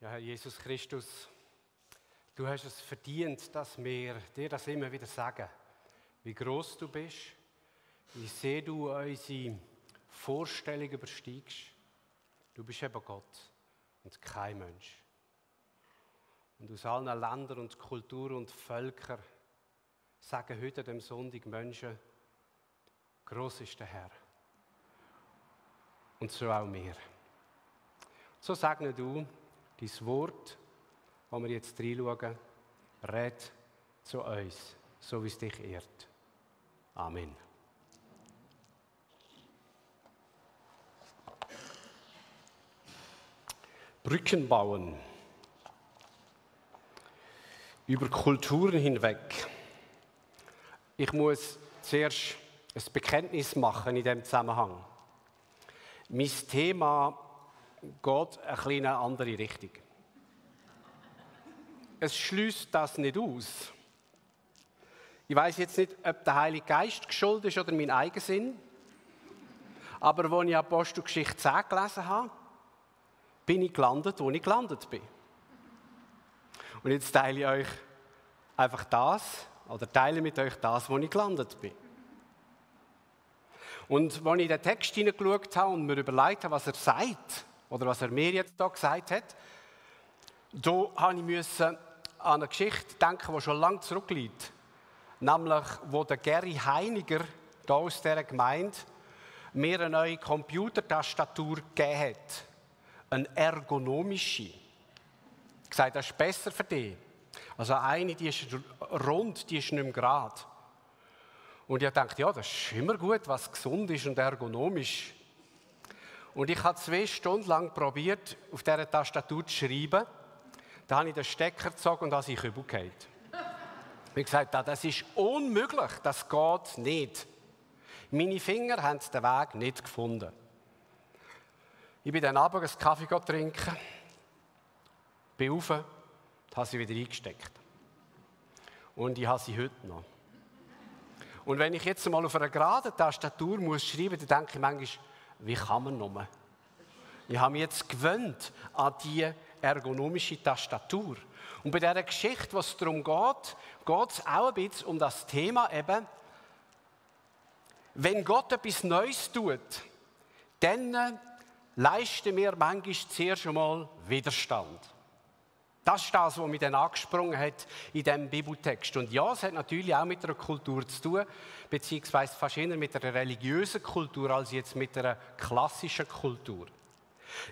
Ja, Herr Jesus Christus, du hast es verdient, dass wir dir das immer wieder sagen, wie groß du bist, wie sehr du unsere Vorstellung übersteigst. Du bist eben Gott und kein Mensch. Und aus allen Ländern und Kulturen und Völkern sagen heute dem Sonntag Menschen, groß ist der Herr. Und so auch wir. So segne du dein Wort, wo wir jetzt reinschauen, red zu uns, so wie es dich ehrt. Amen. Brücken bauen. Über Kulturen hinweg. Ich muss zuerst ein Bekenntnis machen in diesem Zusammenhang. Mein Thema geht ein bisschen in eine andere Richtung. Es schließt das nicht aus. Ich weiß jetzt nicht, ob der Heilige Geist geschuldet ist oder mein Eigensinn. Aber als ich Apostelgeschichte 10 gelesen habe, bin ich gelandet, wo ich gelandet bin. Und jetzt teile ich euch einfach das, oder teile mit euch das, wo ich gelandet bin. Und als ich in den Text hineingeschaut habe und mir überlegt habe, was er sagt, oder was er mir jetzt da gesagt hat, da musste ich an eine Geschichte denken, die schon lange zurückliegt. Nämlich, wo der Gary Heiniger hier aus dieser Gemeinde mir eine neue Computertastatur gegeben hat. Eine ergonomische. Ich gesagt, das ist besser für dich. Also eine, die ist rund, die ist nicht mehr gerade. Und ich dachte, ja, das ist immer gut, was gesund ist und ergonomisch. Und ich habe zwei Stunden lang probiert, auf dieser Tastatur zu schreiben. Da habe ich den Stecker gezogen und habe sich übergefallen. Ich habe gesagt, das ist unmöglich, das geht nicht. Meine Finger haben den Weg nicht gefunden. Ich bin dann abends einen Kaffee trinken, bin rauf, habe sie wieder eingesteckt. Und ich habe sie heute noch. Und wenn ich jetzt mal auf einer geraden Tastatur muss schreiben muss, dann denke ich manchmal, wie kann man nur? Ich habe mich jetzt gewöhnt an die ergonomische Tastatur. Und bei dieser Geschichte, was darum geht, geht es auch ein bisschen um das Thema eben, wenn Gott etwas Neues tut, dann leisten wir manchmal zuerst einmal Widerstand. Das ist das, was mich dann angesprungen hat in diesem Bibeltext. Und ja, es hat natürlich auch mit einer Kultur zu tun, beziehungsweise fast eher mit einer religiösen Kultur als jetzt mit einer klassischen Kultur.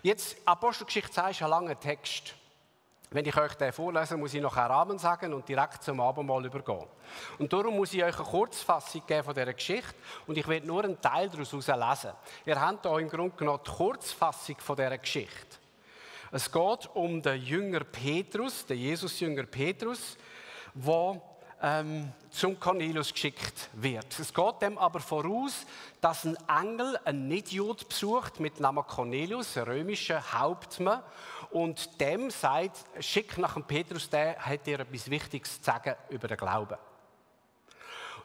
Jetzt, Apostelgeschichte 2 ist ein langer Text. Wenn ich euch den vorlese, muss ich noch einen Rahmen sagen und direkt zum Abendmahl übergehen. Und darum muss ich euch eine Kurzfassung geben von dieser Geschichte und ich werde nur einen Teil daraus lesen. Ihr habt hier im Grunde genommen die Kurzfassung von dieser Geschichte. Es geht um den Jünger Petrus, den Jesus-Jünger Petrus, der ähm, zum Cornelius geschickt wird. Es geht dem aber voraus, dass ein Engel einen Idiot besucht mit Namen Cornelius, ein römischer Hauptmann, und dem sagt, schick nach dem Petrus, der hat dir etwas Wichtiges zu sagen über den Glauben.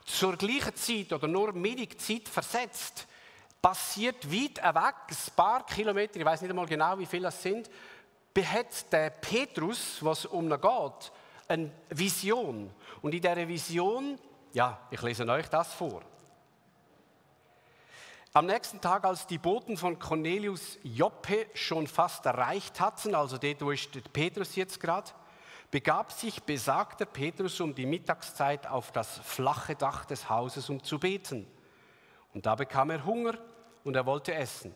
Zur gleichen Zeit oder nur mittig Zeit versetzt, passiert weit weg, ein paar Kilometer, ich weiß nicht einmal genau, wie viele das sind, hat der Petrus, was um ihn geht, eine Vision. Und in dieser Vision, ja, ich lese euch das vor. Am nächsten Tag, als die Boten von Cornelius Joppe schon fast erreicht hatten, also dort, wo ist Petrus jetzt gerade, begab sich besagter Petrus um die Mittagszeit auf das flache Dach des Hauses, um zu beten. Und da bekam er Hunger und er wollte essen.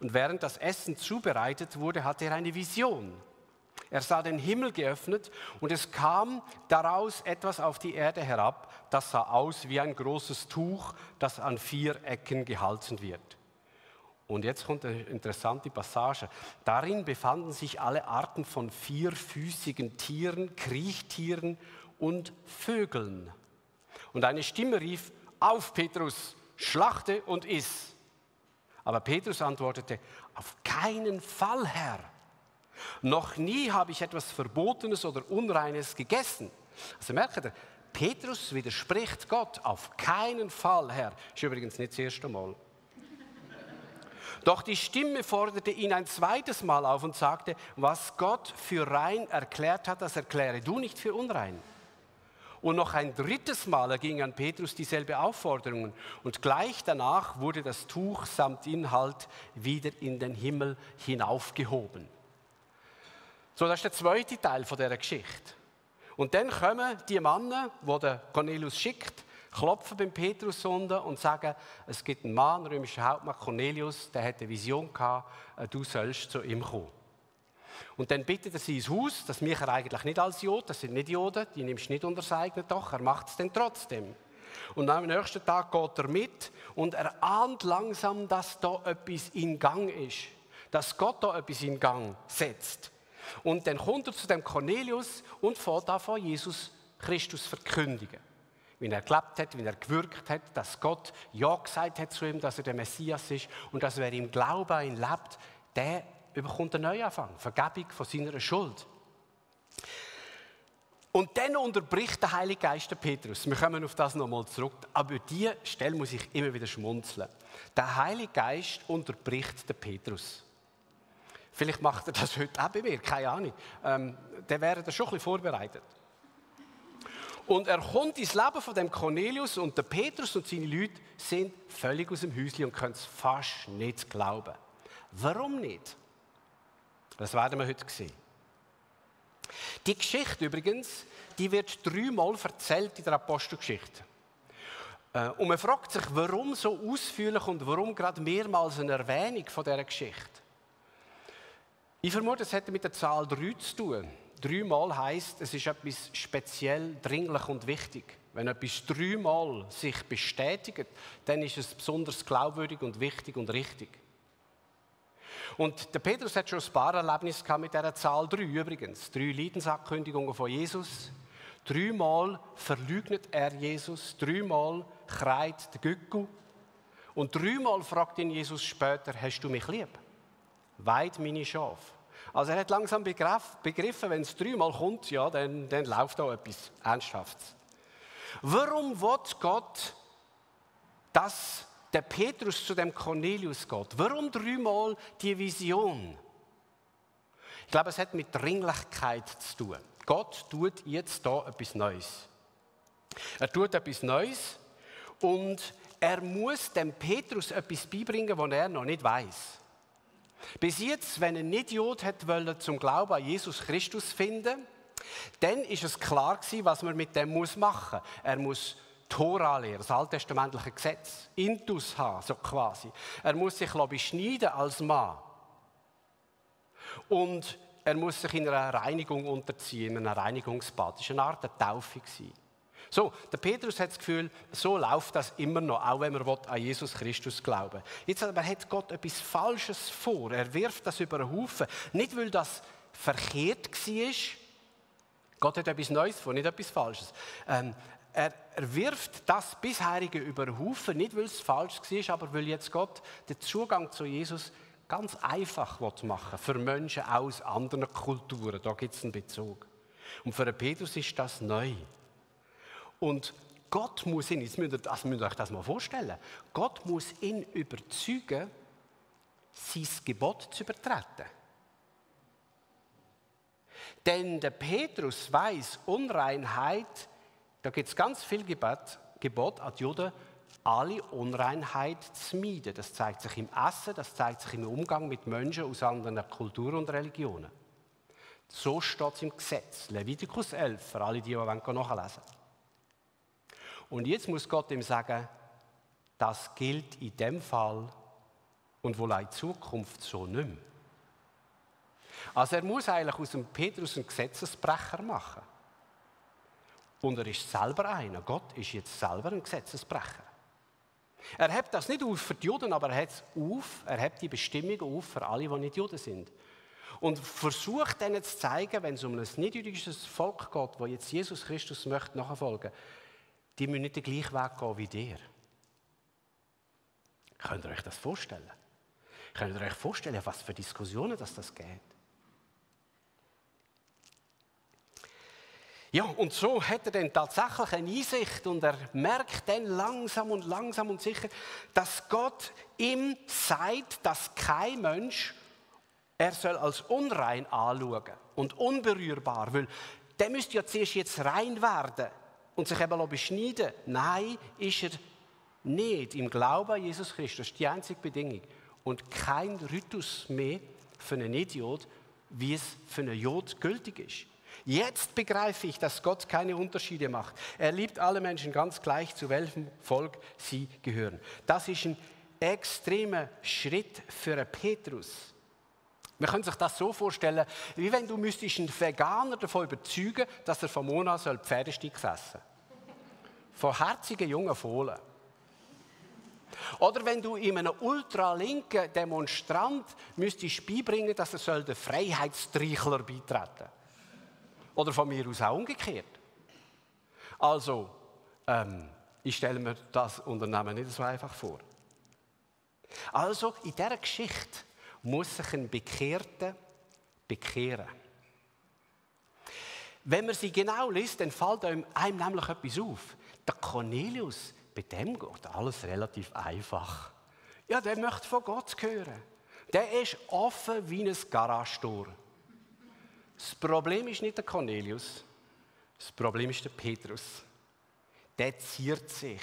Und während das Essen zubereitet wurde, hatte er eine Vision. Er sah den Himmel geöffnet und es kam daraus etwas auf die Erde herab, das sah aus wie ein großes Tuch, das an vier Ecken gehalten wird. Und jetzt kommt eine interessante Passage. Darin befanden sich alle Arten von vierfüßigen Tieren, Kriechtieren und Vögeln. Und eine Stimme rief, auf Petrus, schlachte und iss. Aber Petrus antwortete, auf keinen Fall, Herr. Noch nie habe ich etwas Verbotenes oder Unreines gegessen. Also merkt ihr, Petrus widerspricht Gott auf keinen Fall, Herr. Ist übrigens nicht das erste Mal. Doch die Stimme forderte ihn ein zweites Mal auf und sagte, was Gott für rein erklärt hat, das erkläre du nicht für unrein. Und noch ein drittes Mal erging an Petrus dieselbe Aufforderung. Und gleich danach wurde das Tuch samt Inhalt wieder in den Himmel hinaufgehoben. So, das ist der zweite Teil von dieser Geschichte. Und dann kommen die Männer, die der Cornelius schickt, klopfen beim Petrus unten und sagen, es gibt einen Mann, römischer Hauptmann Cornelius, der hat eine Vision gehabt, du sollst zu ihm kommen. Und dann bittet er sie ins Haus, das mich er eigentlich nicht als Jod, das sind nicht Joden, die nimmst du nicht unter das eigene Doch, er macht es dann trotzdem. Und am nächsten Tag geht er mit und er ahnt langsam, dass da etwas in Gang ist. Dass Gott da etwas in Gang setzt. Und dann kommt er zu dem Cornelius und fährt an Jesus Christus verkündigen wie er gelebt hat, wie er gewirkt hat, dass Gott Ja gesagt hat zu ihm, dass er der Messias ist und dass wer im Glauben an ihn lebt, der überkommt einen Neuanfang, Vergebung von seiner Schuld. Und dann unterbricht der Heilige Geist den Petrus. Wir kommen auf das nochmal zurück. Aber über diese Stelle muss ich immer wieder schmunzeln. Der Heilige Geist unterbricht den Petrus. Vielleicht macht er das heute auch bei mir, keine Ahnung. Ähm, dann wäre er schon ein bisschen vorbereitet. Und er kommt ins Leben von dem Cornelius und der Petrus und seine Leute sind völlig aus dem Häuschen und können es fast nicht glauben. Warum nicht? Das werden wir heute sehen. Die Geschichte übrigens, die wird dreimal erzählt in der Apostelgeschichte. Äh, und man fragt sich, warum so ausführlich und warum gerade mehrmals eine Erwähnung von dieser Geschichte. Ich vermute, es hätte mit der Zahl 3 zu tun dreimal heißt, es ist etwas speziell dringlich und wichtig. Wenn etwas dreimal sich bestätigt, dann ist es besonders glaubwürdig und wichtig und richtig. Und der Petrus hat schon ein paar Erlebnisse gehabt mit dieser Zahl drei übrigens. Drei Leidensankündigungen von Jesus. Dreimal verleugnet er Jesus. Dreimal kreit der Gückel. Und dreimal fragt ihn Jesus später, hast du mich lieb? Weid meine Schafe. Also er hat langsam begriffen, wenn es dreimal kommt, ja, dann, dann läuft da etwas Ernsthaftes. Warum wird Gott, dass der Petrus zu dem Cornelius geht? Warum dreimal die Vision? Ich glaube, es hat mit Dringlichkeit zu tun. Gott tut jetzt da etwas Neues. Er tut etwas Neues und er muss dem Petrus etwas beibringen, was er noch nicht weiß. Bis jetzt, wenn ein Idiot hat wollen, zum Glauben an Jesus Christus finden, dann ist es klar gewesen, was man mit dem muss machen. Er muss Tora lehren, das alttestamentliche Gesetz, Intus haben, so quasi. Er muss sich beschneiden als Mann. Und er muss sich in einer Reinigung unterziehen, in einer Reinigungsbad. Das war eine Art der Taufe. So, der Petrus hat das Gefühl, so läuft das immer noch, auch wenn man an Jesus Christus glauben Jetzt aber hat Gott etwas Falsches vor. Er wirft das über den Haufen. Nicht, weil das verkehrt war. Gott hat etwas Neues vor, nicht etwas Falsches. Ähm, er, er, wirft das bisherige über den Haufen, nicht weil es falsch war, aber weil jetzt Gott den Zugang zu Jesus ganz einfach machen für Menschen aus anderen Kulturen. Da gibt es einen Bezug. Und für Petrus ist das neu. Und Gott muss ihn, jetzt müsst ihr, also müsst ihr euch das mal vorstellen, Gott muss ihn überzeugen, sein Gebot zu übertreten. Denn der Petrus weiß, Unreinheit, da gibt es ganz viel Gebot, Gebot die Juden, alle Unreinheit zu meiden. Das zeigt sich im Essen, das zeigt sich im Umgang mit Menschen aus anderen Kulturen und Religionen. So steht es im Gesetz. Levitikus 11, für alle, die, die nachlesen wollen. Und jetzt muss Gott ihm sagen, das gilt in dem Fall und wohl auch in Zukunft so nicht mehr. Also er muss eigentlich aus dem Petrus einen Gesetzesbrecher machen. Und er ist selber einer. Gott ist jetzt selber ein Gesetzesbrecher. Er hebt das nicht auf für die Juden, aber er hat auf, er hebt die Bestimmung auf für alle, die nicht Juden sind. Und versucht ihnen zu zeigen, wenn es um ein nicht-jüdisches Volk geht, wo jetzt Jesus Christus möchte nachfolgen, die müssen nicht den gleichen Weg gehen wie dir. Könnt ihr euch das vorstellen? Könnt ihr euch vorstellen, was für Diskussionen das, das geht? Ja, und so hat er dann tatsächlich eine Einsicht und er merkt dann langsam und langsam und sicher, dass Gott ihm sagt, dass kein Mensch er soll als unrein anschauen und unberührbar, weil der müsste ja zuerst jetzt rein werden und sich eben beschneiden. Nein, ist er nicht. Im Glauben an Jesus Christus ist die einzige Bedingung. Und kein Ritus mehr für einen Idiot, wie es für einen Jod gültig ist. Jetzt begreife ich, dass Gott keine Unterschiede macht. Er liebt alle Menschen ganz gleich, zu welchem Volk sie gehören. Das ist ein extremer Schritt für einen Petrus. Man kann sich das so vorstellen, wie wenn du müsstest einen Veganer davon überzeugen, dass er von Mona soll Pferdesticks essen Von herzigen jungen Fohlen. Oder wenn du in einem ultralinken Demonstrant müsstest beibringen, dass er soll den Freiheitsstreichler beitreten Oder von mir aus auch umgekehrt. Also, ähm, ich stelle mir das Unternehmen nicht so einfach vor. Also, in dieser Geschichte muss sich ein Bekehrter bekehren. Wenn man sie genau liest, dann fällt einem, nämlich etwas auf. Der Cornelius, bei dem geht alles relativ einfach. Ja, der möchte von Gott hören. Der ist offen wie ein Garagetor. Das Problem ist nicht der Cornelius, das Problem ist der Petrus. Der ziert sich.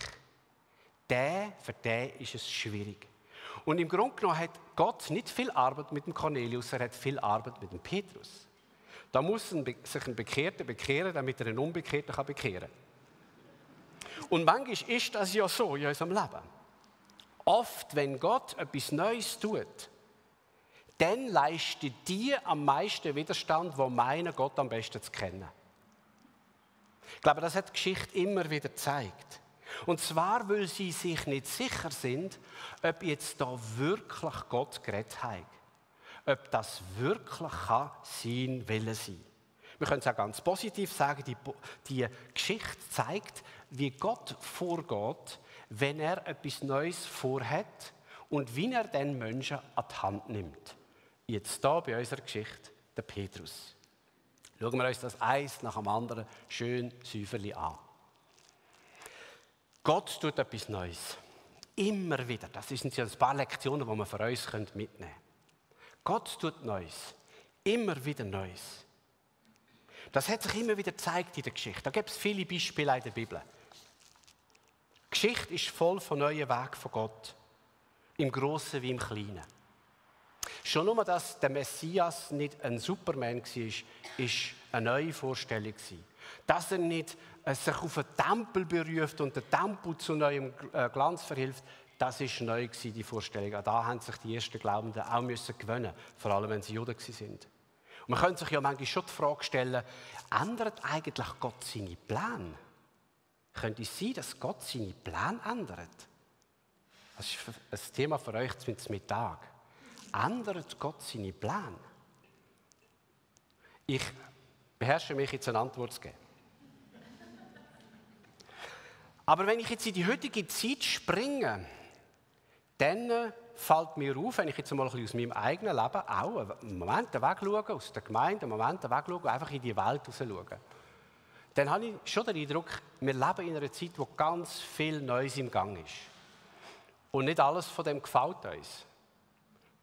Der, für den ist es schwierig. Und im Grunde genommen hat Gott nicht viel Arbeit mit dem Cornelius, er hat viel Arbeit mit dem Petrus. Da muss sich ein Bekehrter bekehren, damit er einen Unbekehrten kann bekehren kann. Und manchmal ist das ja so in unserem Leben. Oft, wenn Gott etwas Neues tut, dann leisten die am meisten Widerstand, die meinen, Gott am besten zu kennen. Ich glaube, das hat die Geschichte immer wieder gezeigt. Und zwar, weil sie sich nicht sicher sind, ob jetzt da wirklich Gott geredet hat. Ob das wirklich kann sein Wille sein. Wir können es auch ganz positiv sagen, die, die Geschichte zeigt, wie Gott vorgeht, wenn er etwas Neues vorhat und wie er den Menschen an die Hand nimmt. Jetzt da bei unserer Geschichte der Petrus. Schauen wir uns das eins nach dem anderen schön säuferlich an. Gott tut etwas Neues. Immer wieder. Das sind ein paar Lektionen, die wir für uns mitnehmen können. Gott tut Neues. Immer wieder Neues. Das hat sich immer wieder gezeigt in der Geschichte. Da gibt es viele Beispiele in der Bibel. Die Geschichte ist voll von neuen Wegen von Gott. Im Großen wie im Kleinen. Schon nur, dass der Messias nicht ein Superman war, ist eine neue Vorstellung. Dass er nicht äh, sich auf einen Tempel beruft und den Tempel zu neuem äh, Glanz verhilft, das ist neu die Vorstellung. Da haben sich die ersten Glaubenden auch müssen gewöhnen, vor allem wenn sie Juden sind. Man könnte sich ja manchmal schon die Frage stellen, ändert eigentlich Gott seine Pläne? Könnte es sein, dass Gott seine Pläne ändert? Das ist ein Thema für euch zum Mittag. Ändert Gott seine Pläne? Ich beherrsche mich jetzt eine Antwort zu geben. Aber wenn ich jetzt in die heutige Zeit springe, dann fällt mir auf, wenn ich jetzt mal aus meinem eigenen Leben auch einen Moment weg schaue, aus der Gemeinde, einen Moment weg schaue, einfach in die Welt schaue, dann habe ich schon den Eindruck, wir leben in einer Zeit, wo ganz viel Neues im Gang ist. Und nicht alles von dem gefällt uns.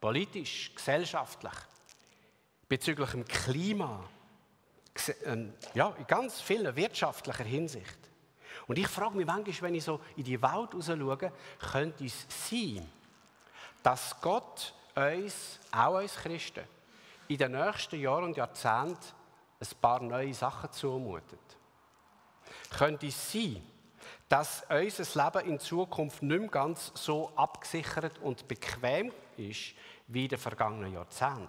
Politisch, gesellschaftlich, bezüglich dem Klima, ähm, ja, in ganz vielen wirtschaftlicher Hinsicht. Und ich frage mich manchmal, wenn ich so in die Welt raus schaue, könnte es sein, dass Gott uns, auch uns Christen, in den nächsten Jahren und Jahrzehnten ein paar neue Sachen zumutet. Könnte es sein, dass unser Leben in Zukunft nicht mehr ganz so abgesichert und bequem ist wie den vergangenen Jahrzehnten?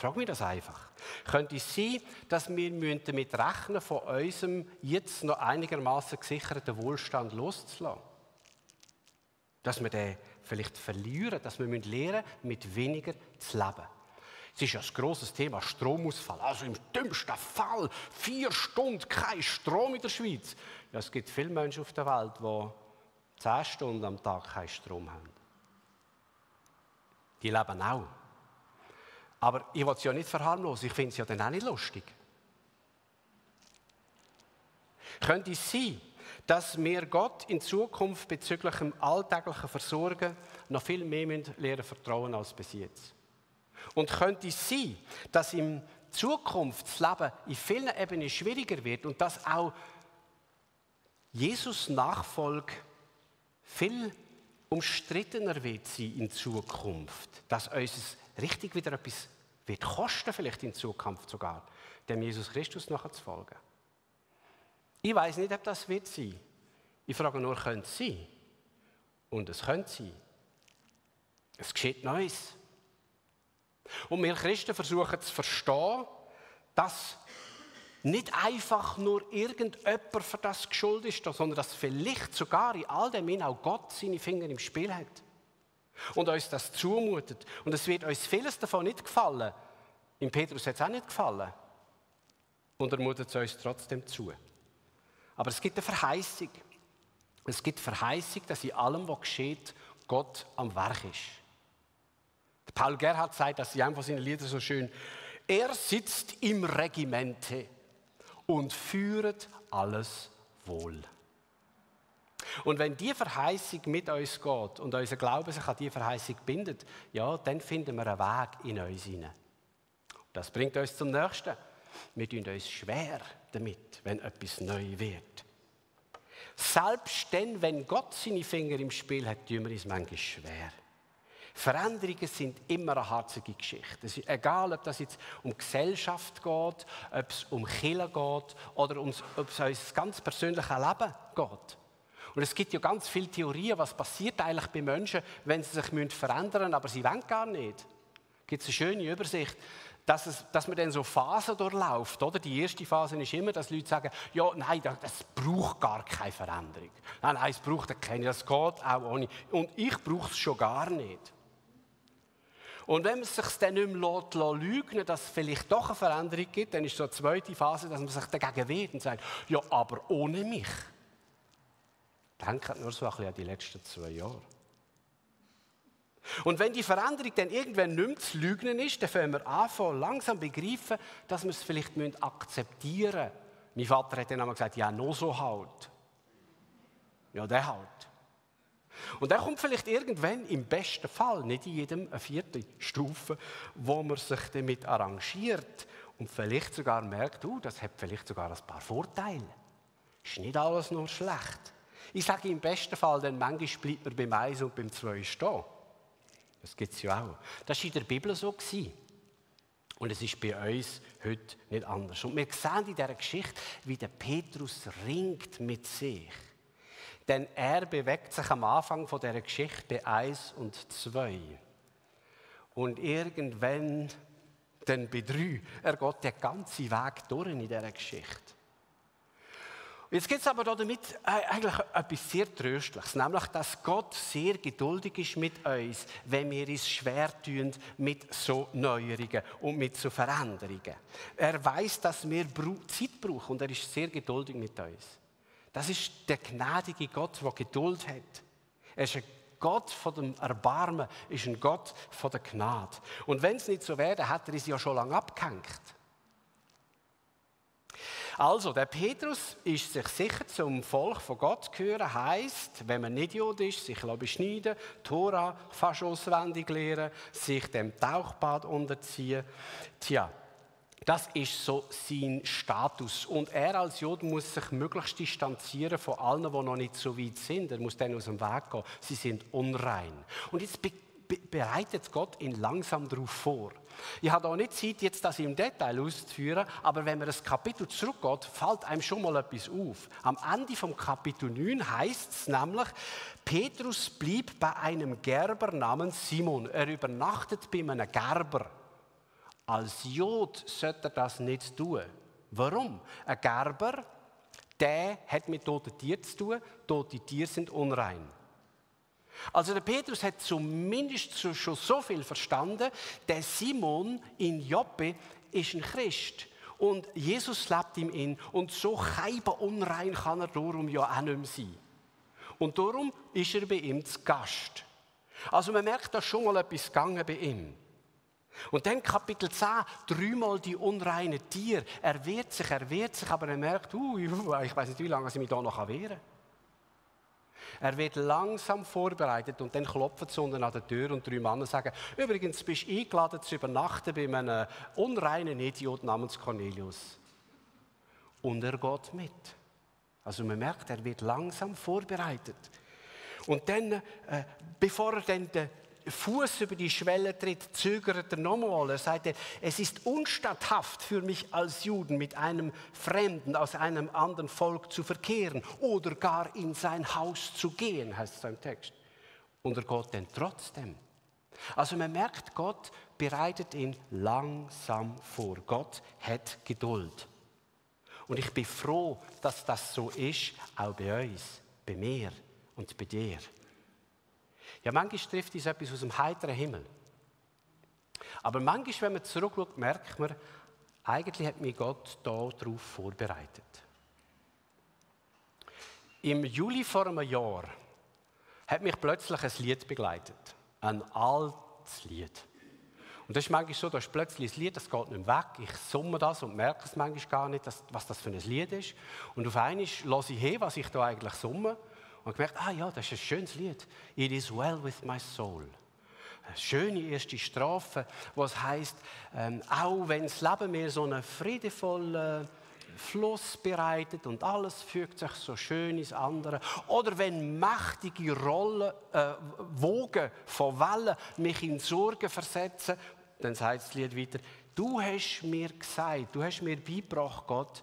Frag mich das einfach. Könnte es sein, dass wir damit rechnen von unserem jetzt noch einigermaßen gesicherten Wohlstand loszulassen? Dass wir den vielleicht verlieren, dass wir lernen mit weniger zu leben. Es ist ja ein grosses Thema, Stromausfall. Also im dümmsten Fall vier Stunden kein Strom in der Schweiz. Ja, es gibt viele Menschen auf der Welt, die zehn Stunden am Tag keinen Strom haben. Die leben auch. Aber ich will es ja nicht verharmlosen, ich finde es ja dann auch nicht lustig. Könnte es sein, dass wir Gott in Zukunft bezüglich dem alltäglichen Versorgen noch viel mehr lernen vertrauen als bis jetzt? Und könnte es sein, dass in Zukunft das Leben in vielen Ebenen schwieriger wird und dass auch Jesus Nachfolge viel umstrittener wird sein in Zukunft, dass uns richtig wieder etwas wird kosten, vielleicht in Zukunft sogar, dem Jesus Christus nachzufolgen. Ich weiß nicht, ob das wird sein. Ich frage nur, könnte es sein? Und es könnte sein. Es geschieht Neues. Und wir Christen versuchen zu verstehen, dass nicht einfach nur irgendjemand für das geschuldet ist, sondern dass vielleicht sogar in all dem auch Gott seine Finger im Spiel hat. Und uns das zumutet. Und es wird uns vieles davon nicht gefallen. Im Petrus hat es auch nicht gefallen. Und er mutet es uns trotzdem zu. Aber es gibt eine Verheißung. Es gibt Verheißung, dass in allem, was geschieht, Gott am Werk ist. Paul Gerhard sagt das in einem von seinen Liedern so schön. Er sitzt im Regimente und führt alles wohl. Und wenn die Verheißung mit uns geht und unser Glaube sich an die Verheißung bindet, ja, dann finden wir einen Weg in uns hinein. Das bringt uns zum Nächsten. Wir tun uns schwer damit, wenn etwas neu wird. Selbst dann, wenn Gott seine Finger im Spiel hat, tun wir uns manchmal schwer. Veränderungen sind immer eine harzige Geschichte. Es ist egal, ob das jetzt um Gesellschaft geht, ob es um Kirche geht oder um, ob es um unser ganz persönliches Leben geht. Und es gibt ja ganz viele Theorien, was passiert eigentlich bei Menschen, wenn sie sich verändern müssen, aber sie wollen gar nicht. Es gibt eine schöne Übersicht dass, es, dass man dann so Phasen durchläuft. Oder? Die erste Phase ist immer, dass Leute sagen, ja, nein, das braucht gar keine Veränderung. Nein, nein, es braucht keine, das geht auch ohne. Und ich brauche es schon gar nicht. Und wenn man es sich dann nicht mehr lässt, lügen dass es vielleicht doch eine Veränderung gibt, dann ist so eine zweite Phase, dass man sich dagegen wehrt und sagt, ja, aber ohne mich. Denkt nur so ein bisschen an die letzten zwei Jahre. Und wenn die Veränderung dann irgendwann nicht mehr zu lügen ist, dann fangen wir an, langsam begreifen, dass wir es vielleicht akzeptieren müssen. Mein Vater hat dann einmal gesagt, ja, nur so halt. Ja, der halt. Und dann kommt vielleicht irgendwann im besten Fall, nicht in jedem eine vierte Stufe, wo man sich damit arrangiert und vielleicht sogar merkt, uh, das hat vielleicht sogar ein paar Vorteile. Ist nicht alles nur schlecht. Ich sage im besten Fall, denn manchmal bleibt man beim Eins und beim Zwei stehen. Das gibt es ja auch. Das war in der Bibel so. Gewesen. Und es ist bei uns heute nicht anders. Und wir sehen in dieser Geschichte, wie der Petrus ringt mit sich. Denn er bewegt sich am Anfang von dieser Geschichte bei 1 und 2. Und irgendwann dann bei 3. Er geht den ganzen Weg durch in dieser Geschichte. Jetzt gibt es aber damit eigentlich etwas sehr Tröstliches, nämlich, dass Gott sehr geduldig ist mit uns, wenn wir es schwer tun mit so Neuerungen und mit so Veränderungen. Er weiß, dass wir Zeit brauchen und er ist sehr geduldig mit uns. Das ist der gnädige Gott, der Geduld hat. Er ist ein Gott von dem Erbarmen, ist ein Gott von der Gnade. Und wenn es nicht so wäre, hat er es ja schon lange abgehängt. Also, der Petrus ist sich sicher zum Volk von Gott gehören, heisst, wenn man nicht Jude ist, sich beschneiden, Tora fast auswendig lernen, sich dem Tauchbad unterziehen. Tja, das ist so sein Status. Und er als Jude muss sich möglichst distanzieren von allen, die noch nicht so weit sind. Er muss dann aus dem Weg gehen. Sie sind unrein. Und jetzt bereitet Gott ihn langsam darauf vor. Ich habe auch nicht Zeit, jetzt das im Detail auszuführen, aber wenn man das Kapitel zurückgeht, fällt einem schon mal etwas auf. Am Ende vom Kapitel 9 heißt es nämlich, Petrus blieb bei einem Gerber namens Simon. Er übernachtet bei einem Gerber. Als Jod sollte er das nicht tun. Warum? Ein Gerber, der hat mit toten Tieren zu tun. Tote Tiere sind unrein. Also der Petrus hat zumindest schon so viel verstanden, der Simon in Joppe ist ein Christ. Und Jesus lebt ihm in. Und so keiben unrein kann er darum ja auch nicht mehr sein. Und darum ist er bei ihm zu Gast. Also man merkt, da schon mal etwas gegangen bei ihm. Und dann Kapitel 10, dreimal die unreinen Tiere. Er wehrt sich, er wehrt sich, aber er merkt, uh, ich weiß nicht, wie lange ich mich da noch wehren kann. Er wird langsam vorbereitet und dann klopft es unten an der Tür und drei Männer sagen, übrigens bist du eingeladen zu übernachten bei einem unreinen Idiot namens Cornelius. Und er geht mit. Also man merkt, er wird langsam vorbereitet. Und dann, äh, bevor er dann den Fuß über die Schwelle tritt, zögert er nochmal. Er sagt, es ist unstatthaft für mich als Juden mit einem Fremden aus einem anderen Volk zu verkehren oder gar in sein Haus zu gehen, heißt es im Text. Und er geht dann trotzdem. Also man merkt, Gott bereitet ihn langsam vor. Gott hat Geduld. Und ich bin froh, dass das so ist, auch bei uns, bei mir und bei dir. Ja, manchmal trifft uns etwas aus dem heiteren Himmel. Aber manchmal, wenn man zurückschaut, merkt man, eigentlich hat mich Gott darauf vorbereitet. Im Juli vor einem Jahr hat mich plötzlich ein Lied begleitet. Ein altes Lied. Und das ist manchmal so, da ist plötzlich ein Lied, das geht nicht weg. Ich summe das und merke es manchmal gar nicht, was das für ein Lied ist. Und auf einmal lasse ich her, was ich da eigentlich summe und gemerkt, ah ja, das ist ein schönes Lied. It is well with my soul. Eine schöne erste Strafe, was heißt, ähm, auch wenn das Leben mir so einen friedevollen Fluss bereitet und alles fügt sich so schön ins andere. Oder wenn mächtige Rollen, äh, Wogen von Wellen mich in Sorgen versetzen, dann sagt das Lied weiter, du hast mir gesagt, du hast mir beigebracht, Gott,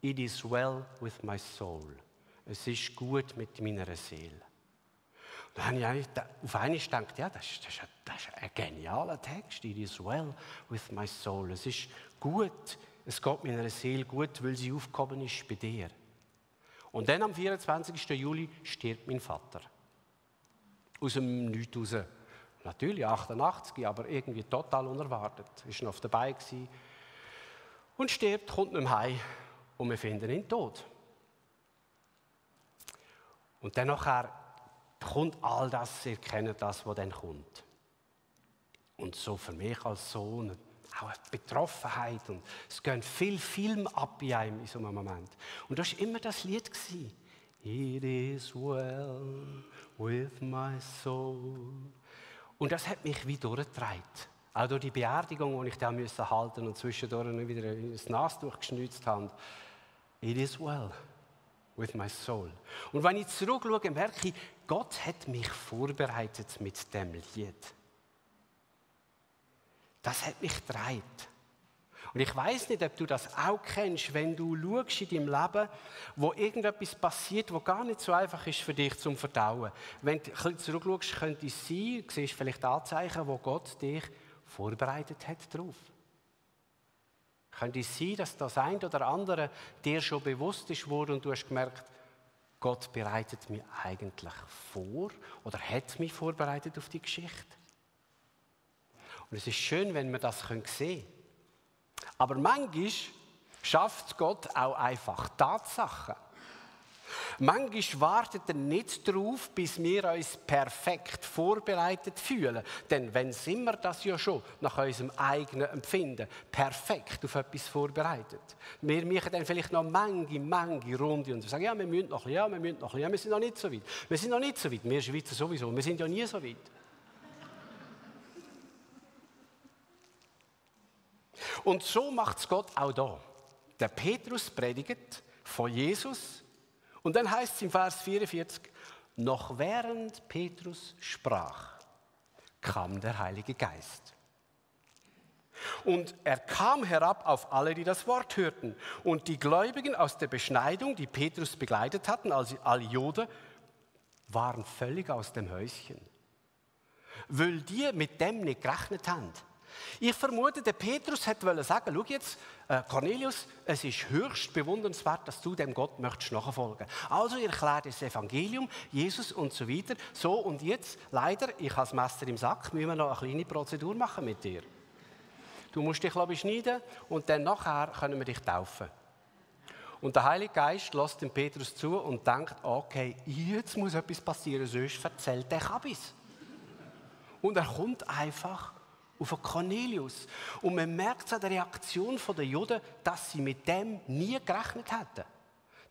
it is well with my soul es ist gut mit meiner Seele. Und dann habe ich auf einmal gedacht, ja, das ist, das, ist ein, das ist ein genialer Text. It is well with my soul. Es ist gut, es geht meiner Seele gut, weil sie aufgehoben ist bei dir. Und dann am 24. Juli stirbt mein Vater. Aus dem Nichts raus. Natürlich 88, aber irgendwie total unerwartet. Er war noch dabei gewesen. und stirbt, kommt nicht mehr heim und wir finden ihn tot. Und dann nachher kommt all das, ihr kennt das, was dann kommt. Und so für mich als Sohn auch eine Betroffenheit und es gehen viel Film ab in einem in so einem Moment. Und das war immer das Lied. It is well with my soul. Und das hat mich wie durchgetragen. Auch durch die Beerdigung, die ich da müssen halten und zwischendurch wieder das Nas durchgeschnitzt habe. It is well with my soul. Und wenn ich zurückschaue, merke ich, Gott hat mich vorbereitet mit dem Lied. Das hat mich gedreht. Und ich weiß nicht, ob du das auch kennst, wenn du schaust in deinem Leben, wo irgendetwas passiert, wo gar nicht so einfach ist für dich zum Verdauen. Wenn du ein zurückschaust, könnte es sein, du siehst vielleicht Anzeichen, wo Gott dich vorbereitet hat darauf. Könnte es sein, dass das ein oder andere dir schon bewusst ist worden und du hast gemerkt, Gott bereitet mich eigentlich vor oder hat mich vorbereitet auf die Geschichte? Und es ist schön, wenn wir das sehen können. Aber manchmal schafft Gott auch einfach Tatsachen. Manchmal wartet er nicht darauf, bis wir uns perfekt vorbereitet fühlen. Denn wenn sind wir das ja schon nach unserem eigenen Empfinden perfekt auf etwas vorbereitet. Wir machen dann vielleicht noch manche, manche Runde und sagen, ja, wir müssen noch ein bisschen, ja, wir müssen noch ein bisschen, ja, wir sind noch nicht so weit. Wir sind noch nicht so weit, wir Schweizer sowieso, wir sind ja nie so weit. Und so macht es Gott auch da. Der Petrus predigt von Jesus und dann heißt es im Vers 44, noch während Petrus sprach, kam der Heilige Geist. Und er kam herab auf alle, die das Wort hörten. Und die Gläubigen aus der Beschneidung, die Petrus begleitet hatten, also alle Juden, waren völlig aus dem Häuschen. Weil die mit dem nicht gerechnet haben. Ich vermute, der Petrus hätte sagen, schau jetzt, äh, Cornelius, es ist höchst bewundernswert, dass du dem Gott möchtest nachfolgen. Also ihr erklärt das Evangelium, Jesus und so weiter. So und jetzt, leider, ich habe das Messer im Sack, müssen wir noch eine kleine Prozedur machen mit dir. Du musst dich ich, schneiden und dann nachher können wir dich taufen. Und der Heilige Geist lässt dem Petrus zu und denkt, okay, jetzt muss etwas passieren, sonst erzählt der Kabis. Und er kommt einfach auf Cornelius. Und man merkt an der Reaktion der Juden, dass sie mit dem nie gerechnet hätten.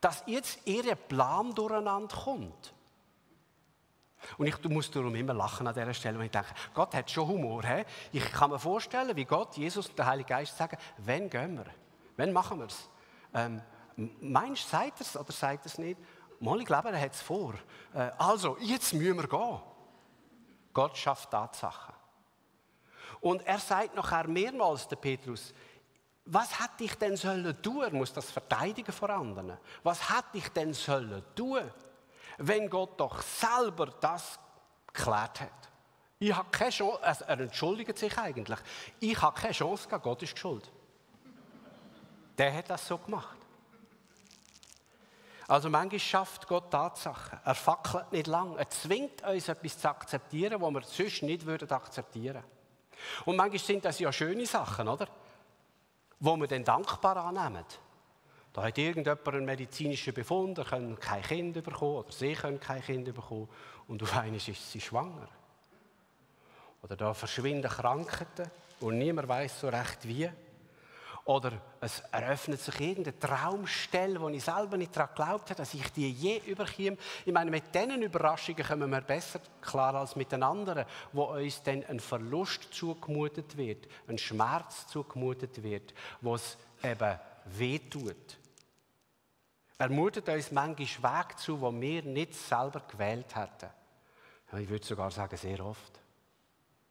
Dass jetzt ihr Plan durcheinander kommt. Und ich muss darum immer lachen an dieser Stelle, wenn ich denke, Gott hat schon Humor. He? Ich kann mir vorstellen, wie Gott, Jesus und der Heilige Geist sagen, wann gehen wir? Wann machen wir es? Ähm, meinst du, sagt er es oder sagt er es nicht? Mal, ich glaube, er hat es vor. Äh, also, jetzt müssen wir gehen. Gott schafft Tatsachen. Und er sagt nachher mehrmals, der Petrus, was hätte ich denn sollen tun? Er muss das verteidigen vor anderen. Was hätte ich denn sollen tun? wenn Gott doch selber das geklärt hat. Ich habe keine Chance, also er entschuldigt sich eigentlich. Ich habe keine Chance gehabt, Gott ist schuld. Der hat das so gemacht. Also manchmal schafft Gott Tatsachen. Er fackelt nicht lang. Er zwingt uns, etwas zu akzeptieren, was wir sonst nicht würden akzeptieren Und manchmal sind das ja schöne Sachen, oder? Wo wir dann dankbar annehmen. Da hat irgendjemand einen medizinischen Befund, er kann kein Kind bekommen oder sie können kein Kind bekommen und auf einmal ist sie schwanger. Oder da verschwinden Krankheiten und niemand weiß so recht wie. Oder es eröffnet sich irgendeine Traumstelle, wo ich selber nicht daran geglaubt habe, dass ich die je überkomme. Ich meine, mit diesen Überraschungen kommen wir besser klar als mit den anderen, wo uns dann ein Verlust zugemutet wird, ein Schmerz zugemutet wird, wo es eben wehtut. Er mutet uns manchmal Weg zu, wo wir nicht selber gewählt hätten. Ich würde sogar sagen, sehr oft.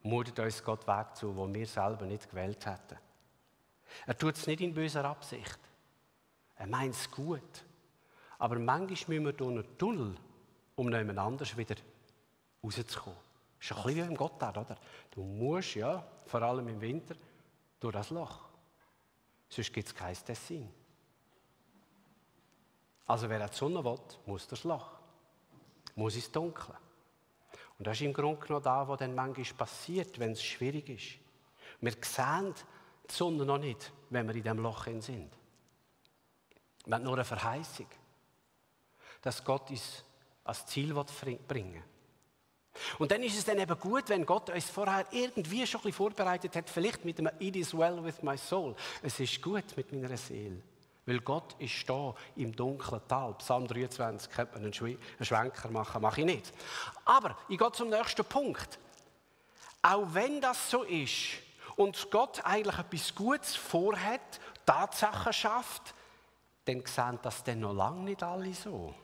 Mutet uns Gott Weg zu, wo wir selber nicht gewählt hätten. Er tut es nicht in böser Absicht. Er meint es gut. Aber manchmal müssen wir durch einen Tunnel, um jemand anders wieder rauszukommen. Das ist ein bisschen wie im Gotthard, oder? Du musst, ja, vor allem im Winter, durch das Loch. Sonst gibt es kein Dessin. Also wer die Sonne will, muss das Loch. Muss ins Dunkle. Und das ist im Grunde genommen das, was dann manchmal passiert, wenn es schwierig ist. Wir sehen die Sonne noch nicht, wenn wir in diesem Loch sind. Wir haben nur eine Verheißung, dass Gott uns als Ziel bringen will. Und dann ist es dann eben gut, wenn Gott uns vorher irgendwie schon ein bisschen vorbereitet hat, vielleicht mit einem It is well with my soul. Es ist gut mit meiner Seele. Weil Gott ist da im dunklen Tal. Psalm 23 könnte man einen Schwenker machen, mache ich nicht. Aber ich gehe zum nächsten Punkt. Auch wenn das so ist und Gott eigentlich etwas Gutes vorhat, Tatsachen schafft, dann sehen das dann noch lange nicht alle so.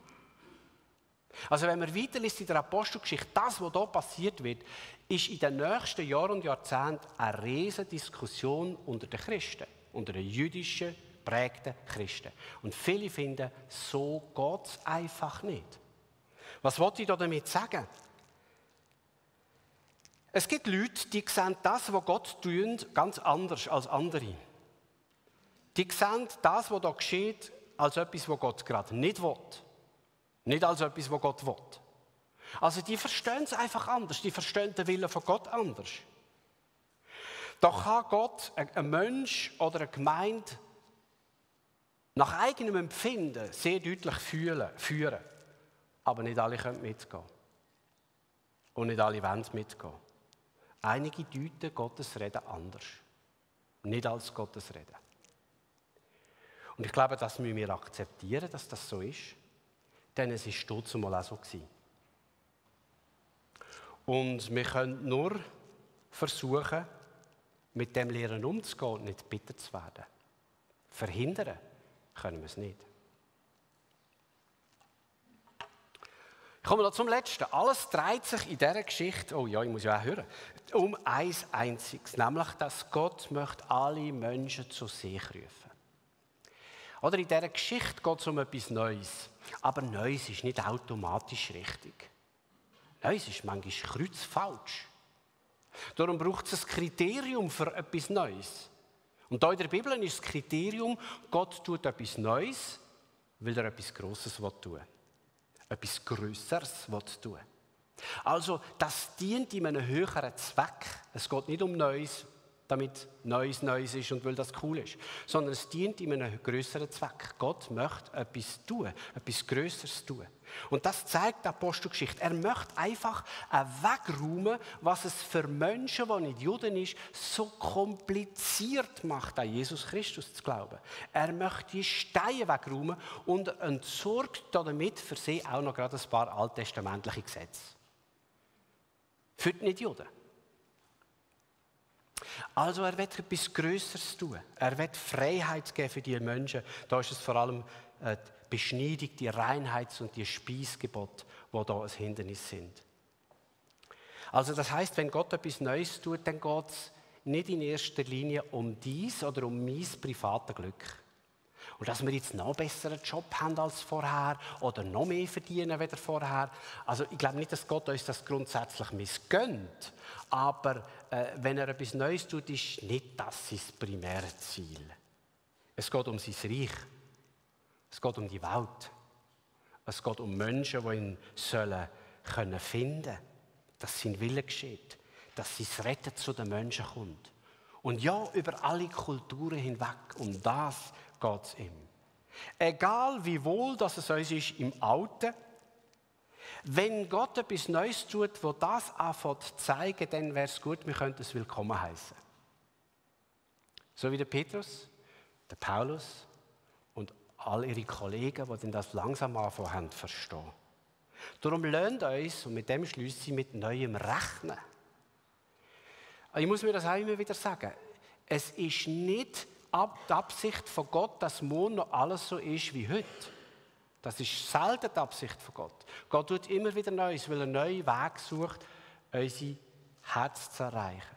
Also wenn man weiterliest in der Apostelgeschichte, das, was hier passiert wird, ist in den nächsten Jahren und Jahrzehnten eine riesige Diskussion unter den Christen, unter den jüdischen prägten Christen. Und viele finden, so geht es einfach nicht. Was wollte ich damit sagen? Es gibt Leute, die sehen das, was Gott tut, ganz anders als andere. Die sehen das, was da geschieht, als etwas, was Gott gerade nicht will. Nicht als etwas, was Gott will. Also die verstehen es einfach anders. Die verstehen den Willen von Gott anders. Doch kann Gott ein Mensch oder eine Gemeinde nach eigenem Empfinden sehr deutlich führen. Aber nicht alle können mitgehen. Und nicht alle wollen mitgehen. Einige deuten Gottes Reden anders. Nicht als Gottes Reden. Und ich glaube, das müssen wir akzeptieren, dass das so ist. Denn es ist stolz mal auch so. Und wir können nur versuchen, mit dem Lehren umzugehen nicht bitter zu werden. Verhindern können wir es nicht. Ich komme noch zum Letzten. Alles dreht sich in dieser Geschichte, oh ja, ich muss ja auch hören, um eins einziges, nämlich, dass Gott möchte alle Menschen zu sich rufen. Oder in dieser Geschichte geht es um etwas Neues. Aber Neues ist nicht automatisch richtig. Neues ist manchmal kreuzfalsch. Darum braucht es ein Kriterium für etwas Neues. Und da in der Bibel ist das Kriterium, Gott tut etwas Neues, weil er etwas Grosses tun will. Etwas Größeres tun Also, das dient in einem höheren Zweck. Es geht nicht um Neues, damit Neues Neues ist und weil das cool ist, sondern es dient in einem größeren Zweck. Gott möchte etwas tun, etwas Größeres tun. Und das zeigt die Apostelgeschichte. Er möchte einfach wegräumen, was es für Menschen, die nicht Juden sind, so kompliziert macht, an Jesus Christus zu glauben. Er möchte die Steine wegräumen und entsorgt damit für sie auch noch gerade ein paar alttestamentliche Gesetze. Für die Nicht-Juden. Also er wird etwas Größeres tun. Er wird Freiheit geben für die Menschen. Da ist es vor allem äh, die Beschneidung, die Reinheits- und die Speisgebote, die da ein Hindernis sind. Also das heißt, wenn Gott etwas Neues tut, dann geht es nicht in erster Linie um dies oder um mein privates Glück. Und dass wir jetzt noch besseren Job haben als vorher oder noch mehr verdienen als vorher. Also ich glaube nicht, dass Gott uns das grundsätzlich missgönnt. Aber äh, wenn er etwas Neues tut, ist nicht das sein primäres Ziel. Es geht um sein Reich. Es geht um die Welt. Es geht um Menschen, die ihn sollen können finden, dass sein Wille geschieht, dass sein Retten zu den Menschen kommt. Und ja, über alle Kulturen hinweg, um das geht es ihm. Egal wie wohl dass es uns ist im Alten, wenn Gott etwas Neues tut, wo das anfängt zu zeigen, dann wäre es gut, wir könnten es willkommen heißen. So wie der Petrus, der Paulus und all ihre Kollegen, die das langsam anfangen haben verstehen. Darum lernt uns, und mit dem schließe ich mit neuem Rechnen. Ich muss mir das auch immer wieder sagen. Es ist nicht die Absicht von Gott, dass morgen noch alles so ist wie heute. Das ist selten die Absicht von Gott. Gott tut immer wieder Neues, weil er einen neuen Weg sucht, unser Herz zu erreichen.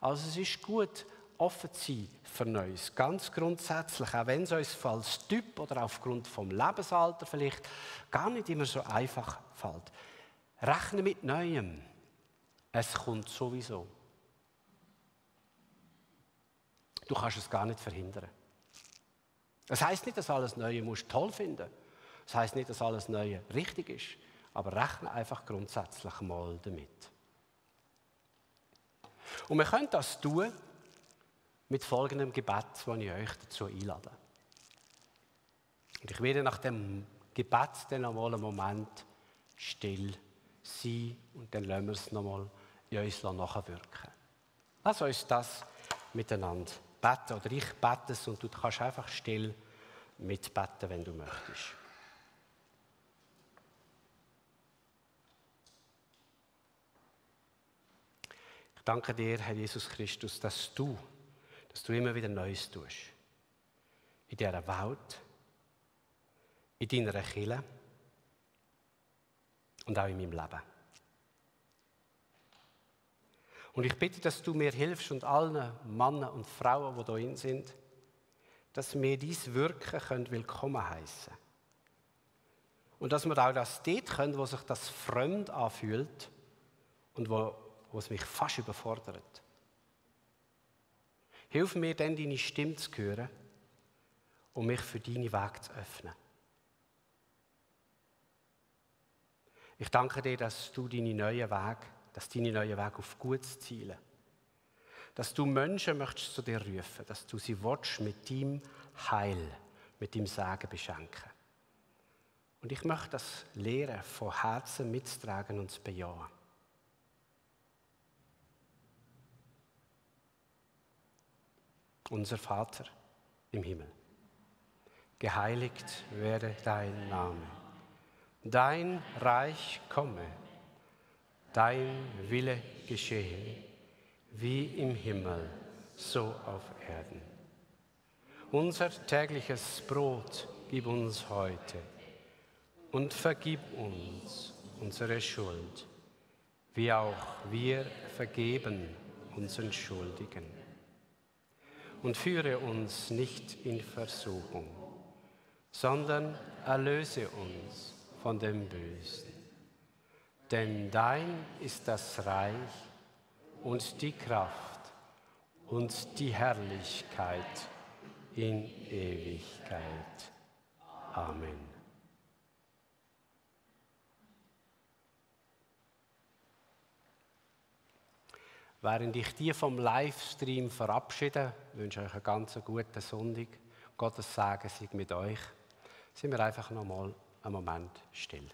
Also es ist gut, offen zu sein für Neues. Ganz grundsätzlich, auch wenn es uns als Typ oder aufgrund vom Lebensalter vielleicht gar nicht immer so einfach fällt. Rechne mit Neuem. Es kommt sowieso. Du kannst es gar nicht verhindern. Das heißt nicht, dass alles Neue musst toll finden. Das heißt nicht, dass alles Neue richtig ist. Aber rechne einfach grundsätzlich mal damit. Und wir können das tun mit folgendem Gebet, das ich euch dazu einlade. Und ich werde nach dem Gebet dann einmal einen Moment still sein und dann lassen wir es nochmal in uns nachwirken. Lass uns das miteinander beten oder ich bete es und du kannst einfach still mitbeten, wenn du möchtest. Ich danke dir, Herr Jesus Christus, dass du, dass du immer wieder Neues tust. In dieser Welt, in deiner Kirche und auch in meinem Leben. Und ich bitte, dass du mir hilfst und allen Männern und Frauen, die hier sind, dass wir dies Wirken können willkommen heißen. Und dass wir auch das dort können, wo sich das fremd anfühlt und wo, wo es mich fast überfordert. Hilf mir dann, deine Stimme zu hören und mich für deine Weg zu öffnen. Ich danke dir, dass du deine neuen Wege dass deine neuen Wege auf Gutes zielen. Dass du Menschen möchtest zu dir rufen, dass du sie willst mit deinem Heil, mit deinem Sagen beschenken. Und ich möchte das Lehren von Herzen mittragen und zu bejahen. Unser Vater im Himmel, geheiligt werde dein Name, dein Reich komme dein Wille geschehe, wie im Himmel, so auf Erden. Unser tägliches Brot gib uns heute und vergib uns unsere Schuld, wie auch wir vergeben unseren Schuldigen. Und führe uns nicht in Versuchung, sondern erlöse uns von dem Bösen. Denn dein ist das Reich und die Kraft und die Herrlichkeit in Ewigkeit. Amen. während ich die vom Livestream verabschiede, wünsche euch einen ganz guten Sonntag. Gottes Segen sei mit euch. Sind wir einfach noch mal einen Moment still.